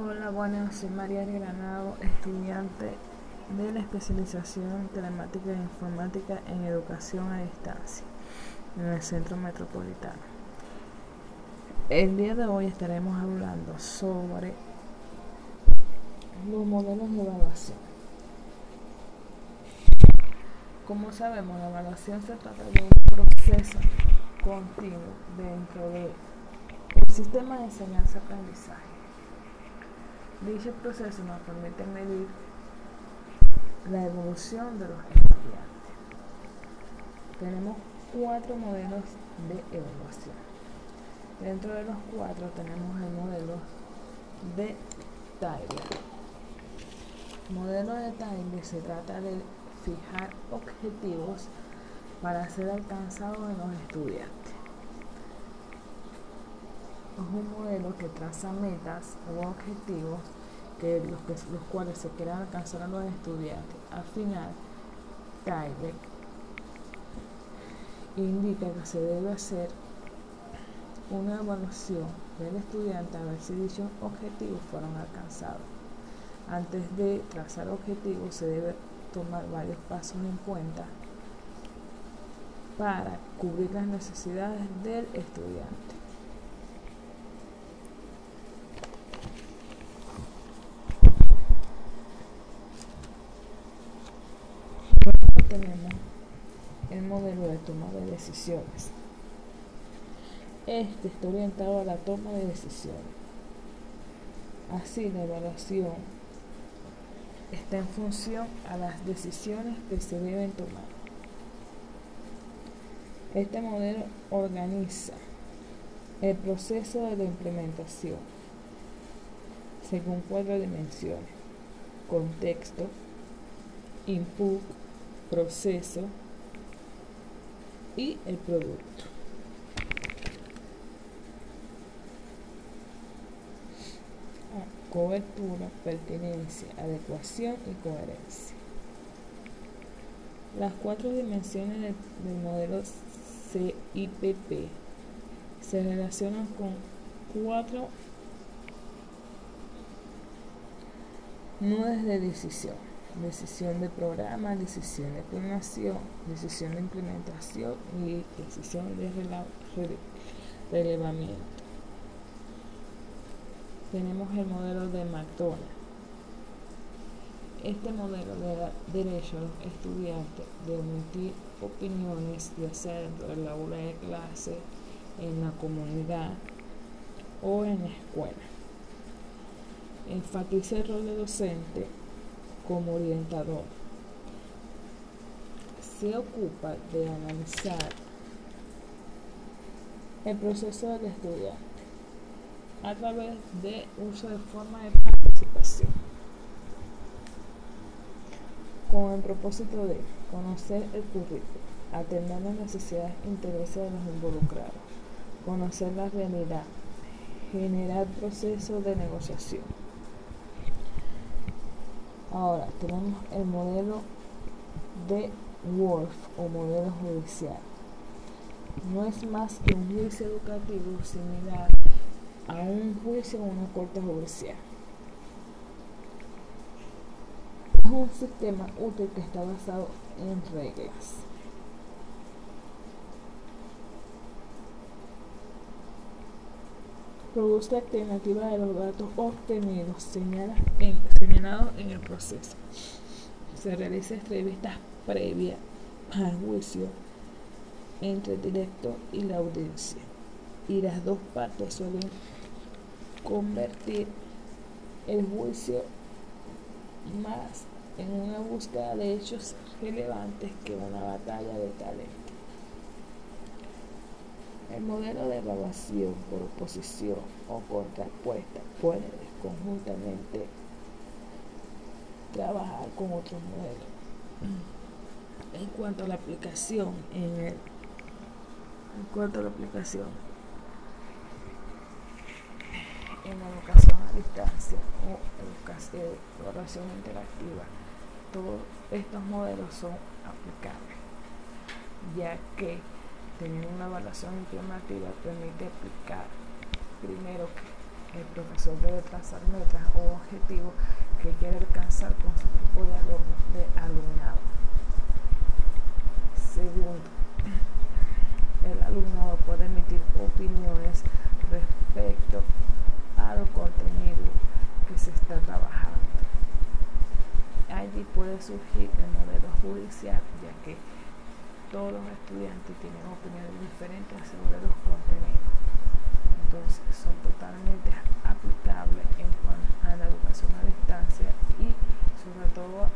Hola, buenas, soy María Granado, estudiante de la especialización telemática e informática en educación a distancia en el Centro Metropolitano. El día de hoy estaremos hablando sobre los modelos de evaluación. Como sabemos, la evaluación se trata de un proceso continuo dentro del sistema de enseñanza-aprendizaje Dicho proceso nos permite medir la evolución de los estudiantes. Tenemos cuatro modelos de evaluación. Dentro de los cuatro tenemos el modelo de Tyler. El modelo de Tyler se trata de fijar objetivos para ser alcanzados en los estudiantes. Es un modelo que traza metas o objetivos que los, los cuales se quieren alcanzar a los estudiantes. Al final, Tyler indica que se debe hacer una evaluación del estudiante a ver si dichos objetivos fueron alcanzados. Antes de trazar objetivos se debe tomar varios pasos en cuenta para cubrir las necesidades del estudiante. Tenemos el modelo de toma de decisiones. Este está orientado a la toma de decisiones. Así, la evaluación está en función a las decisiones que se deben tomar. Este modelo organiza el proceso de la implementación según cuatro dimensiones. Contexto, input, proceso y el producto. Ah, cobertura, pertinencia, adecuación y coherencia. Las cuatro dimensiones del, modelo CIPP se relacionan con cuatro nudos de decisión decisión de programa, decisión de planeación, decisión de implementación y decisión de relevamiento. Tenemos el modelo de McDonald's. Este modelo le da derecho a los estudiantes de emitir opiniones, ya sea dentro del aula de clase, en la comunidad o en la escuela. Enfatiza el rol de docente como orientador. Se ocupa de analizar el proceso del estudiante a través de uso de forma de participación con el propósito de conocer el currículo, atender las necesidades e intereses de los involucrados, conocer la realidad, generar procesos de negociación. Ahora tenemos el modelo de Wolf o modelo judicial. No es más que un juicio educativo similar a un juicio en una corte judicial. Es un sistema útil que está basado en reglas. Produce alternativa de los datos obtenidos señalados en el proceso. Se realiza entrevistas previas al juicio entre el director y la audiencia y las dos partes suelen convertir el juicio más en una búsqueda de hechos relevantes que una batalla de talento. El modelo de evaluación por oposición o contrapuesta puede conjuntamente trabajar con otros modelos. En cuanto a la aplicación, en, el, en cuanto a la aplicación, en la educación a distancia o educación, evaluación interactiva, todos estos modelos son aplicables, ya que tener una evaluación informativa permite aplicar primero el profesor debe trazar metas o objetivos que quiere alcanzar con su grupo de, de alumnado. Segundo, el alumnado puede emitir opiniones respecto al contenido que se está trabajando. Allí puede surgir el modelo judicial, ya que todos los estudiantes tienen opiniones diferentes sobre los contenidos. Entonces, son totalmente aplicables en cuanto a la educación a distancia y sobre todo